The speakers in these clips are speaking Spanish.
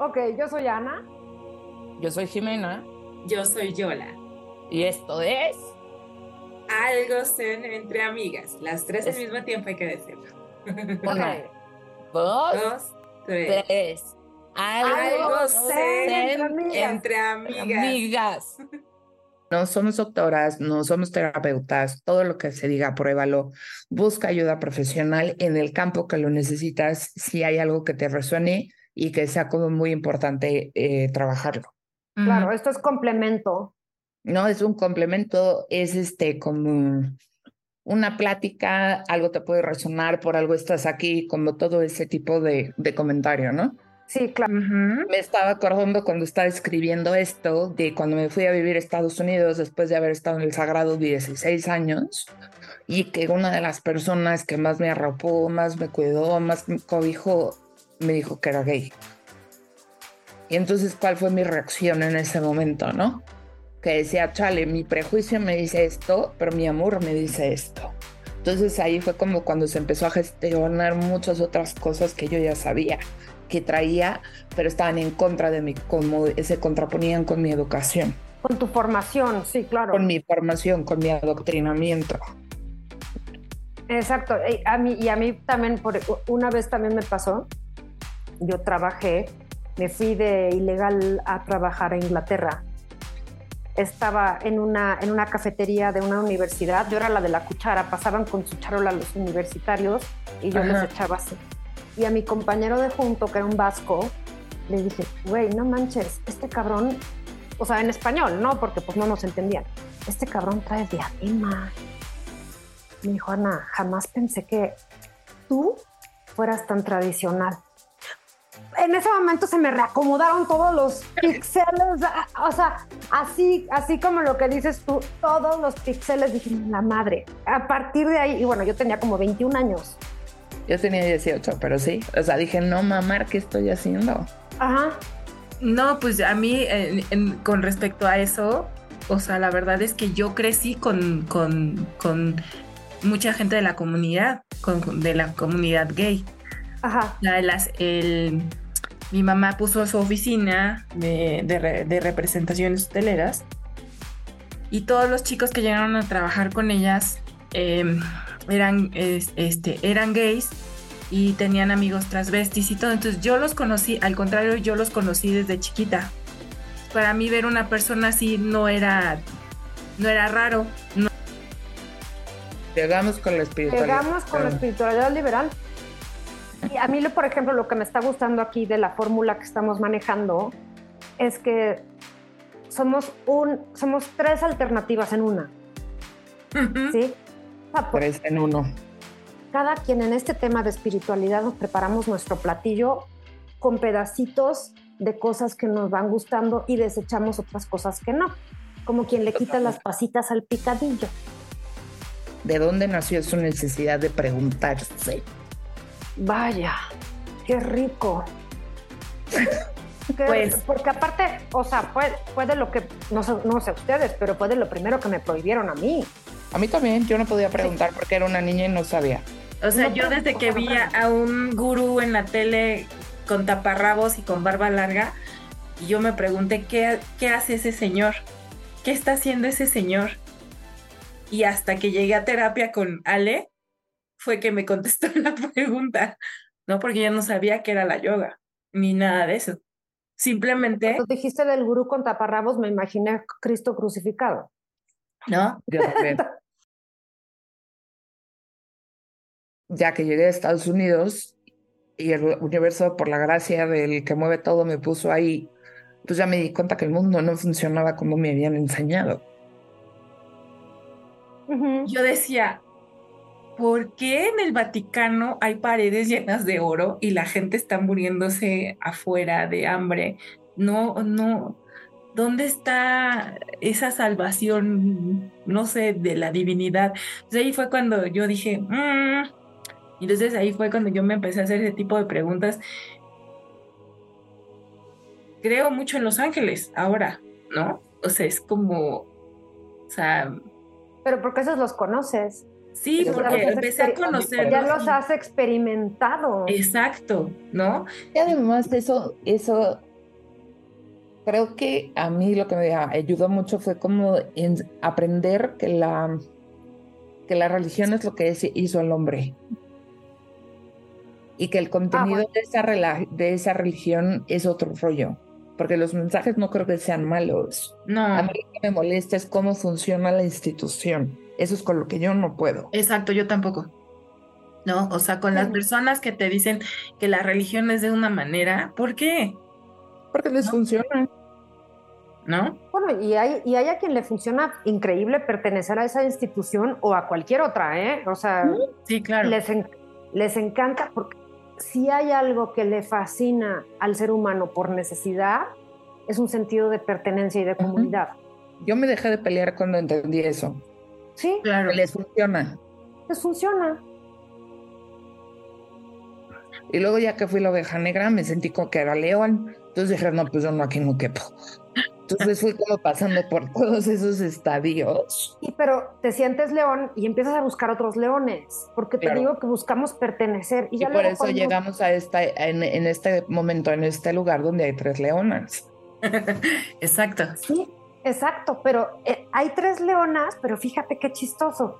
Ok, yo soy Ana. Yo soy Jimena. Yo soy Yola. Y esto es. Algo zen entre amigas. Las tres al mismo tiempo hay que decirlo. Una, dos, Dos, tres. tres. Algo zen entre entre amigas. amigas. No somos doctoras, no somos terapeutas, todo lo que se diga, pruébalo. Busca ayuda profesional en el campo que lo necesitas, si hay algo que te resuene y que sea como muy importante eh, trabajarlo. Claro, esto es complemento. No es un complemento, es este como una plática, algo te puede resonar, por algo estás aquí, como todo ese tipo de, de comentario, ¿no? Sí, claro. Ujú. Me estaba acordando cuando estaba escribiendo esto de cuando me fui a vivir a Estados Unidos después de haber estado en el Sagrado 16 años y que una de las personas que más me arropó, más me cuidó, más me cobijó, me dijo que era gay. Y entonces, ¿cuál fue mi reacción en ese momento, no? Que decía, chale, mi prejuicio me dice esto, pero mi amor me dice esto. Entonces ahí fue como cuando se empezó a gestionar muchas otras cosas que yo ya sabía que traía, pero estaban en contra de mí, como se contraponían con mi educación, Con tu formación, sí, claro. con mi formación, con mi adoctrinamiento. Exacto. Y a mí, y a mí también, por, una vez también me pasó, yo trabajé, me fui de ilegal a trabajar a Inglaterra. Estaba en una, en una cafetería de una universidad, yo era la de la cuchara, pasaban con su charola los universitarios y yo Ajá. les echaba así. Y a mi compañero de junto, que era un vasco, le dije, güey, no manches, este cabrón, o sea, en español, ¿no? Porque pues no nos entendían. Este cabrón trae diadema. Me dijo, Ana, jamás pensé que tú fueras tan tradicional. En ese momento se me reacomodaron todos los píxeles, o sea, así, así como lo que dices tú, todos los píxeles, dije, la madre. A partir de ahí, y bueno, yo tenía como 21 años. Yo tenía 18, pero sí. O sea, dije, no, mamá, ¿qué estoy haciendo? Ajá, No, pues a mí, en- en- con respecto a eso, o sea, la verdad es que yo crecí con, con, con mucha gente de la comunidad, con, de la comunidad gay. ajá. La- las- el- mi mamá puso su oficina de, de re- de representaciones hoteleras y todos los chicos que llegaron a trabajar con ellas em, eran, es- este, eran gays y tenían amigos transvestis y todo. Entonces yo los conocí, al contrario, yo los conocí desde chiquita. Para mí ver una persona así no era, no era raro. No, Llegamos con la espiritualidad. Llegamos con la espiritualidad liberal. A mí, lo- por ejemplo, lo que me está gustando aquí de la fórmula que estamos manejando es que somos, un, somos tres alternativas en una. ¿sí? O sea, por- Tres en uno. cada quien en este tema de espiritualidad nos preparamos nuestro platillo con pedacitos de cosas que nos van gustando y desechamos otras cosas que no. Como quien le quita las pasitas al picadillo. ¿De dónde nació su necesidad de preguntarse? Vaya, qué rico. Que- Pues- porque aparte, o sea, fue, fue de lo que, no sé, no sé ustedes, pero fue de lo primero que me prohibieron a mí. A mí también, yo no podía preguntar porque era una niña y no sabía. O sea, No yo desde que vi a un gurú en la tele con taparrabos y con barba larga, y yo me pregunté, ¿qué, ¿qué hace ese señor? ¿Qué está haciendo ese señor? Y hasta que llegué a terapia con Ale, fue que me contestó la pregunta, ¿no? Porque yo no sabía que era la yoga, ni nada de eso. Simplemente, Cuando dijiste del gurú con taparrabos, me imaginé a Cristo crucificado. ¿no? Yo también. ya que llegué a Estados Unidos y el universo, por la gracia del que mueve todo, me puso ahí, pues ya me di cuenta que el mundo no funcionaba como me habían enseñado. Ujú. Yo decía, ¿por qué en el Vaticano hay paredes llenas de oro y la gente está muriéndose afuera de hambre? No, no. ¿Dónde está esa salvación, no sé, de la divinidad? Entonces ahí fue cuando yo dije, "Mm". y entonces ahí fue cuando yo me empecé a hacer ese tipo de preguntas. Creo mucho en los ángeles ahora, ¿no? O sea, es como, o sea, Pero porque esos los conoces. Sí, porque empecé a conocerlos. Ya los has experimentado. Exacto, ¿no? Y además eso, eso creo que a mí lo que me ayudó mucho fue como en aprender que la, que la religión es lo que es- hizo el hombre. Y que el contenido bueno. de, esa de esa religión es otro rollo. Porque los mensajes no creo que sean malos. A No, mí lo que me molesta es cómo funciona la institución. Eso es con lo que yo no puedo. exacto, yo tampoco. No, o sea, con las personas que te dicen que la religión es de una manera, ¿por qué? Porque les funciona. ¿No? Bueno, y hay, y hay a quien le funciona increíble pertenecer a esa institución o a cualquier otra, ¿eh? O sea, Sí, claro. les, en- les encanta porque si hay algo que le fascina al ser humano por necesidad, es un sentido de pertenencia y de comunidad. Yo me dejé de pelear cuando entendí eso. Sí, Claro. Les funciona. les funciona. Y luego ya que fui la oveja negra, me sentí como que era león. Entonces dije, no, pues yo no aquí no quepo. Entonces fui como pasando por todos esos estadios. Y pero te sientes león y empiezas a buscar otros leones, porque te digo que buscamos pertenecer. Y, Y ya por eso cuando- llegamos a esta, en, en este momento, en este lugar donde hay tres leonas. Exacto. Sí, exacto, pero eh, hay tres leonas, pero fíjate qué chistoso.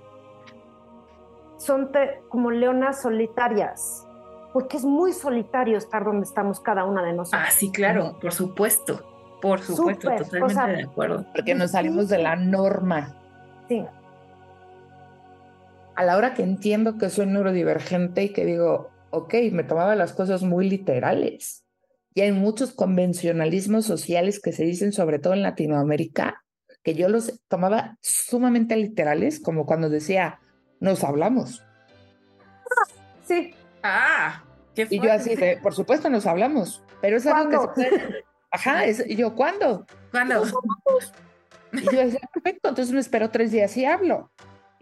Son te- como leonas solitarias, porque es muy solitario estar donde estamos cada una de nosotros. Ah, sí, claro, por supuesto. Por supuesto, Súper, o totalmente sea, de acuerdo. Porque nos salimos de la norma. Sí, A la hora que entiendo que soy neurodivergente y que digo, ok, me tomaba las cosas muy literales. Y hay muchos convencionalismos sociales que se dicen, sobre todo en Latinoamérica, que yo los tomaba sumamente literales, como cuando decía, nos hablamos. sí. Ah, qué Y yo así, fuerte. de, por supuesto nos hablamos, pero es algo ¿Cuándo? que se puede... Ajá, es- y yo, ¿cuándo? ¿Cuándo? Y yo decía, perfecto, entonces me espero tres días y hablo.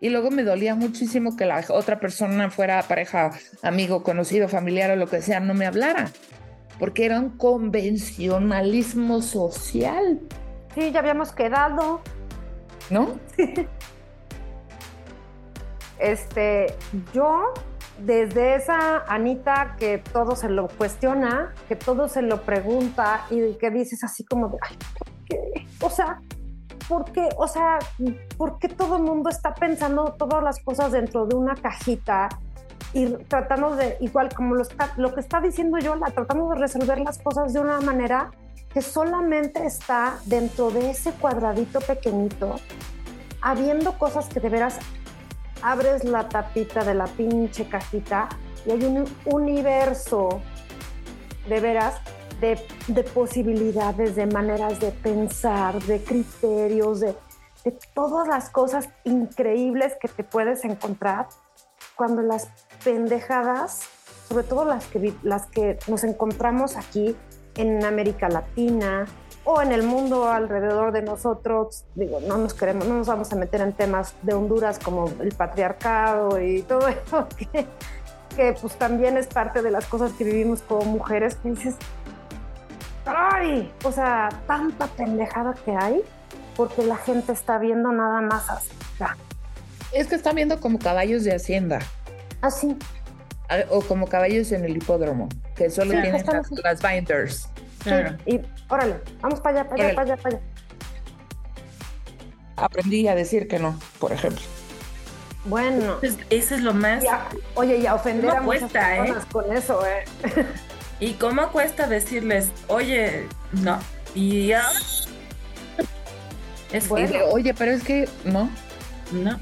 Y luego me dolía muchísimo que la otra persona fuera pareja, amigo, conocido, familiar o lo que sea, no me hablara. Porque era un convencionalismo social, Sí, ya habíamos quedado. ¿no? Este, yo, desde esa Anita que todo se lo cuestiona, que todo se lo pregunta y que dices así como de, ay, ¿por qué? O sea, ¿por qué? O sea, ¿por qué todo el mundo está pensando todas las cosas dentro de una cajita? Y tratando de, igual como lo, está, lo que está diciendo yo, la, tratamos de resolver las cosas de una manera que solamente está dentro de ese cuadradito pequeñito, habiendo cosas que de veras abres la tapita de la pinche cajita y hay un universo de veras de, de posibilidades, de maneras de pensar, de criterios, de, de todas las cosas increíbles que te puedes encontrar cuando las pendejadas, sobre todo las que, las que nos encontramos aquí en América Latina o en el mundo alrededor de nosotros, digo, no nos queremos, no nos vamos a meter en temas de Honduras como el patriarcado y todo eso que, que pues también es parte de las cosas que vivimos como mujeres, que dices, ¡ay! O sea, tanta pendejada que hay porque la gente está viendo nada más así. Es que están viendo como caballos de hacienda Así. a- o como caballos en el hipódromo, que solo Sí, tienen las, binders. Claro. Y órale, vamos para allá, para allá, para allá, para allá. Aprendí a decir que no, por ejemplo. Bueno. Entonces, eso es lo más. Ya, oye, y a ofender ¿Cómo a muchas cuesta, eh? personas con eso, ¿eh? ¿Y cómo cuesta decirles, oye, no? Y ya. Es Bueno. de, oye, pero es que, no, no,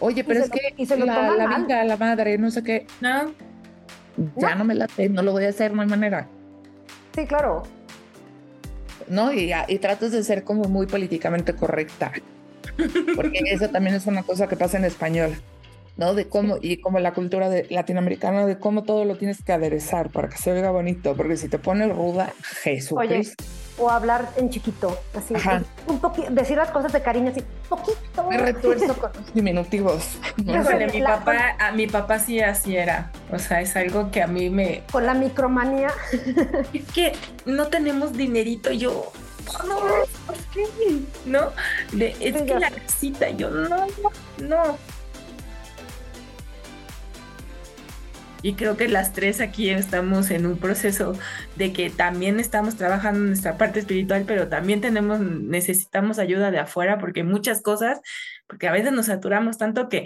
oye, pero es lo- que y se lo la, la vida, la madre, no sé qué, no. ya no me late, no lo voy a hacer, no hay manera. Sí, claro. ¿no? Y, y tratas de ser como muy políticamente correcta. Porque eso también es una cosa que pasa en español, ¿no? De cómo, y como la cultura de, latinoamericana, de cómo todo lo tienes que aderezar para que se oiga bonito, porque si te pones ruda, Jesucristo. O hablar en chiquito, así. Ajá. Un decir las cosas de cariño, así, poquito. Me retuerzo con los diminutivos. mi La- papá, a mi papá sí así era. O sea, es algo que a mí me. Con la micromanía. Es que no tenemos dinerito, yo. No, ¿por qué? ¿No? De, es Sí, que la casita, yo no, no, no. Y creo que las tres aquí estamos en un proceso de que también estamos trabajando en nuestra parte espiritual, pero también tenemos, necesitamos ayuda de afuera porque muchas cosas, porque a veces nos saturamos tanto que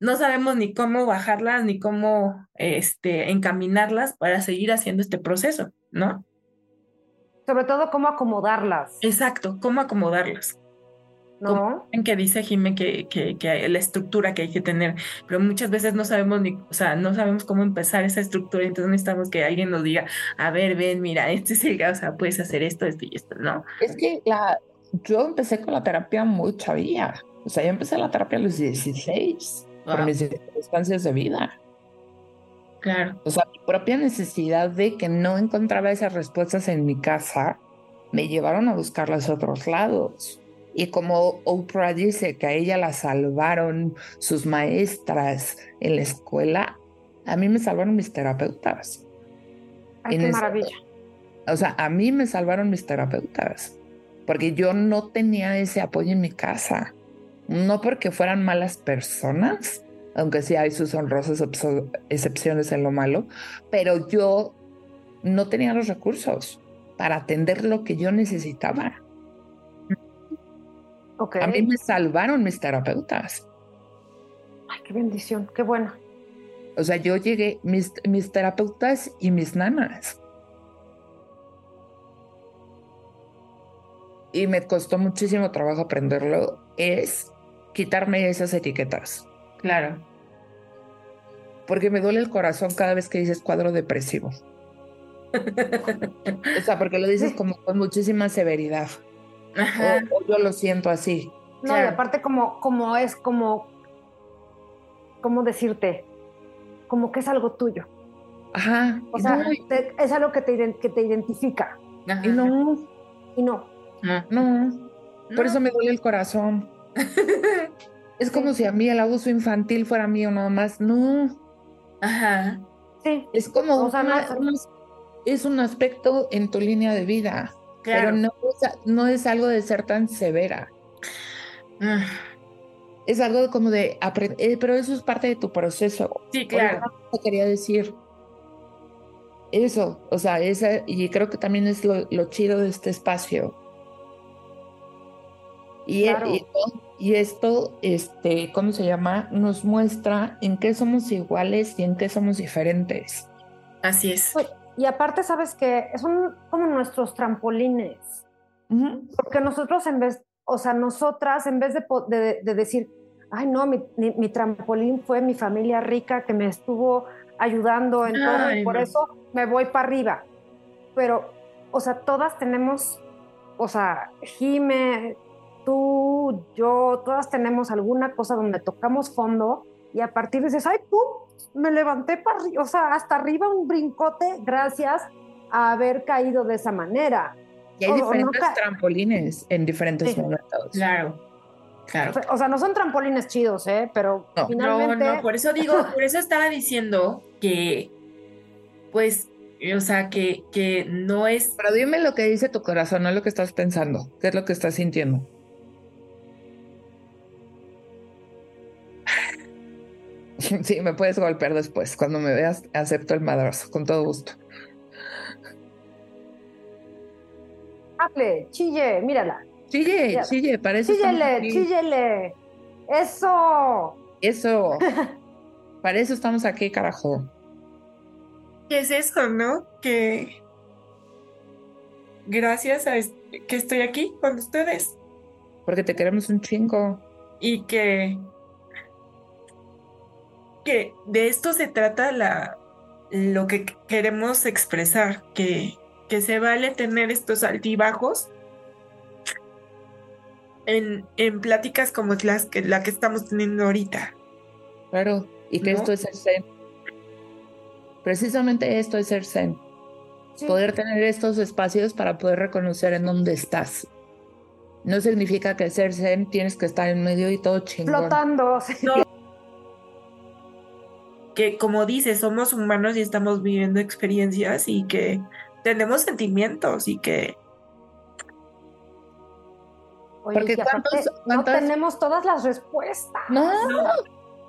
no sabemos ni cómo bajarlas ni cómo este, encaminarlas para seguir haciendo este proceso, ¿no? Sobre todo cómo acomodarlas, Exacto, cómo acomodarlas. ¿No? En que dice Jime que, que, que la estructura que hay que tener, pero muchas veces no sabemos ni, o sea, no sabemos cómo empezar esa estructura, entonces necesitamos que alguien nos diga, a ver, ven, mira, este es el, o sea, puedes hacer esto, esto y esto, ¿no? Es que la, yo empecé con la terapia muy chavía. O sea, yo empecé la terapia a los 16 por Wow. mis circunstancias de vida. Claro, O sea, mi propia necesidad de que no encontraba esas respuestas en mi casa me llevaron a buscarlas a otros lados. Y como Oprah dice que a ella la salvaron sus maestras en la escuela, a mí me salvaron mis terapeutas. Ay, en qué maravilla. O sea, a mí me salvaron mis terapeutas, porque yo no tenía ese apoyo en mi casa. No porque fueran malas personas, aunque sí hay sus honrosas excepciones en lo malo, pero yo no tenía los recursos para atender lo que yo necesitaba. A mí me salvaron mis terapeutas. Ay, qué bendición, qué bueno. O sea, yo llegué, mis, mis terapeutas y mis nanas. Y me costó muchísimo trabajo aprenderlo, es quitarme esas etiquetas. claro. Porque me duele el corazón cada vez que dices cuadro depresivo. O sea, porque lo dices como con muchísima severidad. O, o yo lo siento así. No, y aparte como, como es como, ¿cómo decirte? Como que es algo tuyo. Ajá. O sea, no, te- es algo que te, que te identifica. Ajá. y no, Y no. No. no. Por eso me duele el corazón. Es como si a mí el abuso infantil fuera mío nada más. No, Ajá. Sí. es como O sea, no una- un- es un aspecto en tu línea de vida, Claro. pero no es, no es algo de ser tan severa. Ah, Es algo como de aprender, pero eso es parte de tu proceso. Sí, claro. Quería decir eso, o sea, esa, y creo que también es lo, lo chido de este espacio. Y, Claro. y, y esto, este, ¿cómo se llama? Nos muestra en qué somos iguales y en qué somos diferentes. Así es. Pues, Y aparte, sabes que son como nuestros trampolines. Ujú. Porque nosotros en vez, o sea, nosotras en vez de, de- de decir, ay no, mi, mi- mi trampolín fue mi familia rica que me estuvo ayudando en todo Ay, y por no. eso me voy para arriba. Pero, o sea, todas tenemos, o sea, Jime, tú, yo, todas tenemos alguna cosa donde tocamos fondo y a partir de dices, ay, pum, me levanté para arriba, o sea, hasta arriba un brincote gracias a haber caído de esa manera. Y hay O- o diferentes trampolines en diferentes Sí. momentos. Claro. Claro. O sea, no son trampolines chidos, ¿eh? Pero No. finalmente. No, no, por eso digo, por eso estaba diciendo que, pues, o sea, que, que no es, Pero dime lo que dice tu corazón, no lo que estás pensando. ¿Qué es lo que estás sintiendo? Sí, me puedes golpear después. Cuando me veas, acepto el madrazo, con todo gusto. Hable, chille, mírala. Chille, Ya. chille, para eso estamos Chíllele, aquí. chíllele. Eso. Eso. Para eso estamos aquí, carajo. ¿qué es eso, no? Que gracias a que estoy aquí con ustedes Porque te queremos un chingo. y que, que de esto se trata la, lo que queremos expresar, que, que se vale tener estos altibajos en, en pláticas como las que, la que estamos teniendo ahorita. Claro. Y que ¿No? esto es ser zen. Precisamente esto es ser zen. Sí. Poder tener estos espacios para poder reconocer en dónde estás. No significa que ser zen tienes que estar en medio y todo chingón. Flotando. sí. No. Que como dices, somos humanos y estamos viviendo experiencias y que tenemos sentimientos y que Oye, Porque ¿cuántos- no tenemos todas las respuestas. No, no,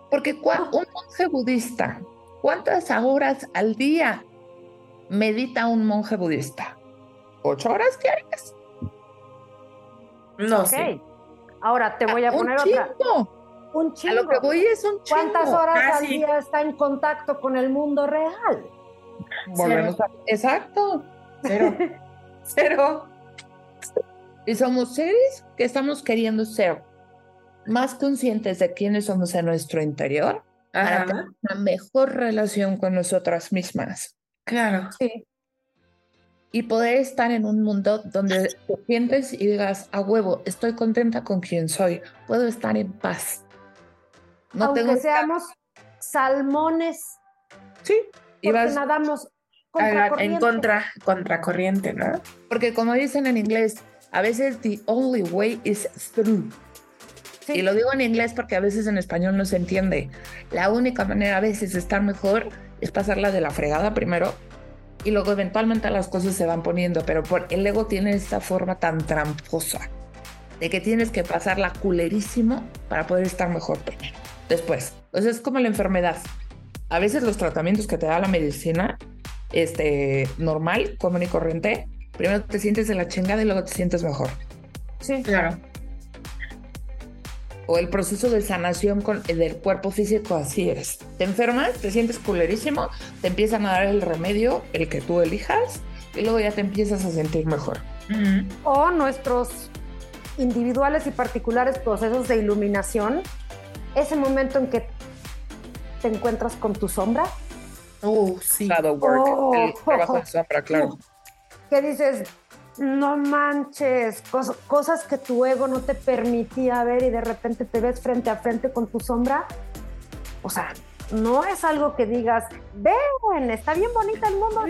porque cua- un monje budista, ¿cuántas horas al día medita un monje budista? ¿Ocho horas diarias? No Ok. sé. Ahora te voy a poner otra. Un A chingo. lo que voy es un chingo. ¿Cuántas horas al día está en contacto con el mundo real? Volvemos a- Exacto. Cero. Cero. Y somos seres que estamos queriendo ser más conscientes de quiénes somos en nuestro interior para tener una mejor relación con nosotras mismas Claro. Sí. y poder estar en un mundo donde te sientes y digas, a huevo, estoy contenta con quien soy, puedo estar en paz. No Aunque tengo seamos salmones, Sí, y vas- nadamos A la- en contra, contracorriente, ¿no? porque como dicen en inglés, a veces the only way is through. Sí. Y lo digo en inglés porque a veces en español no se entiende. La única manera a veces de estar mejor es pasarla de la fregada primero y luego eventualmente las cosas se van poniendo, pero por, el ego tiene esta forma tan tramposa de que tienes que pasarla culerísimo para poder estar mejor primero. Después, entonces es como la enfermedad. A veces los tratamientos que te da la medicina este, normal, común y corriente, primero te sientes de la chingada y luego te sientes mejor. Sí. Claro. o el proceso de sanación con, del cuerpo físico así es. Te enfermas, te sientes culerísimo, te empiezan a dar el remedio, el que tú elijas, y luego ya te empiezas a sentir mejor. O nuestros individuales y particulares procesos de iluminación, ese momento en que te encuentras con tu sombra, Oh, sí. Shadow work, Oh. el trabajo de sombra, claro. que dices, no manches, cos- cosas que tu ego no te permitía ver y de repente te ves frente a frente con tu sombra. O sea, no es algo que digas, ven, está bien bonita el mundo,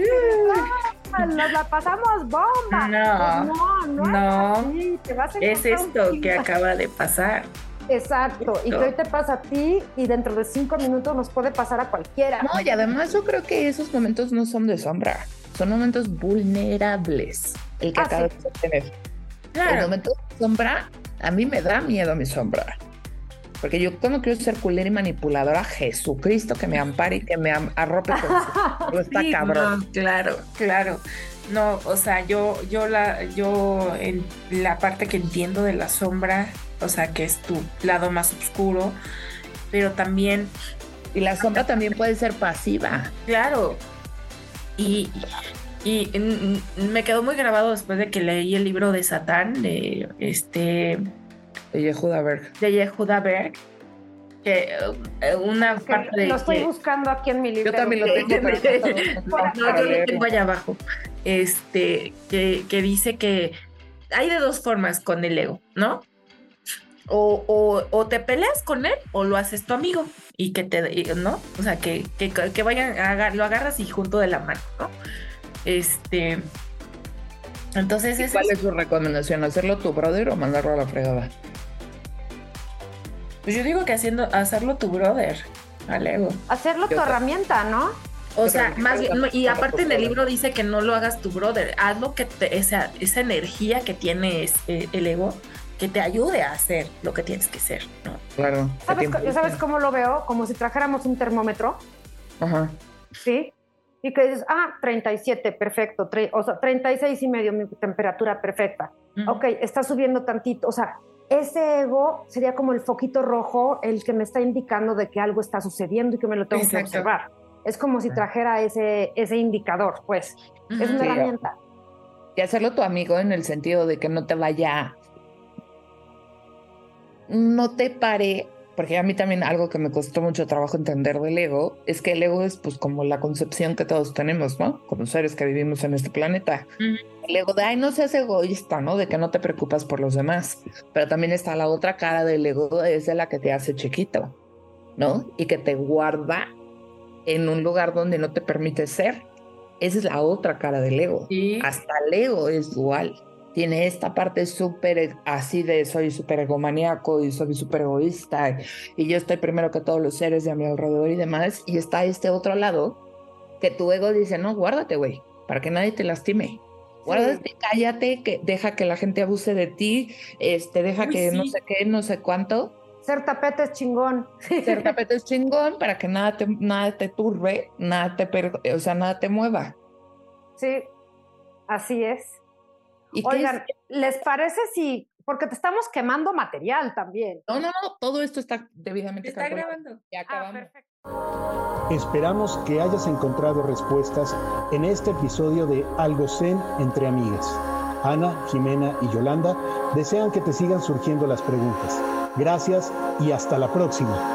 ah, nos la pasamos bomba. No, Pues no, no, no. es así, te vas a Es esto que acaba de pasar. Exacto, y que hoy te pasa a ti y dentro de cinco minutos nos puede pasar a cualquiera. No, y además yo creo que esos momentos no son de sombra, son momentos vulnerables, el que Ah, acabas sí. de tener. El Claro. momento de sombra, a mí me da miedo mi sombra. Porque yo cuando quiero ser culera y manipuladora, Jesucristo que me ampare y que me arrope con su... Pero está Sí, cabrón. no, claro, claro. No, o sea, yo, yo la, yo en la parte que entiendo de la sombra, o sea, que es tu lado más oscuro, pero también, Y la sombra también puede ser pasiva. claro, y, y me quedó muy grabado después de que leí el libro de Satán, de este, De Yehuda Berg. de Yehuda Berg, que eh, una Que parte de lo estoy que- buscando aquí en mi libro. Yo también lo tengo. no, yo lo tengo allá abajo. Este, que, que dice que hay de dos formas con el ego, ¿no? O, o, o te peleas con él o lo haces tu amigo y que te, ¿no? O sea, que, que, que vayan, a agar- lo agarras y junto de la mano, ¿no? Este, entonces ¿Y es ¿Cuál es su recomendación? ¿Hacerlo tu brother o mandarlo a la fregada? pues yo digo que haciendo, hacerlo tu brother al ego. Hacerlo tu herramienta, ¿no? O sea, más bien, y aparte en el libro dice que no lo hagas tu brother, haz lo que te, esa, esa energía que tiene ese- el ego, que te ayude a hacer lo que tienes que hacer, ¿no? Claro. ¿Sabes, ¿Sabes cómo lo veo? Como si trajéramos un termómetro, Ajá. ¿sí? Y que dices, ah, 37, perfecto. tre- o sea, 36 y medio, mi temperatura perfecta. Ok, está subiendo tantito. O sea, ese ego sería como el foquito rojo, el que me está indicando de que algo está sucediendo y que me lo tengo que Exacto. observar. Es como si trajera ese, ese indicador, pues. Es una Sí. herramienta. Y hacerlo tu amigo en el sentido de que no te vaya. No te pare. Porque a mí también algo que me costó mucho trabajo entender del ego es que el ego es pues como la concepción que todos tenemos, ¿no? Como seres que vivimos en este planeta. El ego de, ay, no seas egoísta, ¿no? De que no te preocupas por los demás. Pero también está la otra cara del ego, es de la que te hace chiquito, ¿no? Y que te guarda en un lugar donde no te permite ser. Esa es la otra cara del ego. Sí. Hasta el ego es dual. Tiene esta parte súper e- así de soy súper egomaníaco y soy súper egoísta y yo estoy primero que todos los seres de a mi alrededor y demás. Y está este otro lado que tu ego dice, no, guárdate, güey, para que nadie te lastime. Guárdate, cállate, que deja que la gente abuse de ti, este, deja Uy, que no sé qué, no sé cuánto. Ser tapete es chingón. Ser tapete es chingón para que nada te, nada te turbe, nada te, o sea, nada te mueva. Sí, así es. ¿Y Oigan, es? ¿les parece si, porque te estamos quemando material también? No, no, no, todo esto está debidamente Está calculado. grabando. Ya Ah, acabamos. perfecto. Esperamos que hayas encontrado respuestas en este episodio de Algo Zen entre amigas. Ana, Jimena y Yolanda desean que te sigan surgiendo las preguntas. Gracias y hasta la próxima.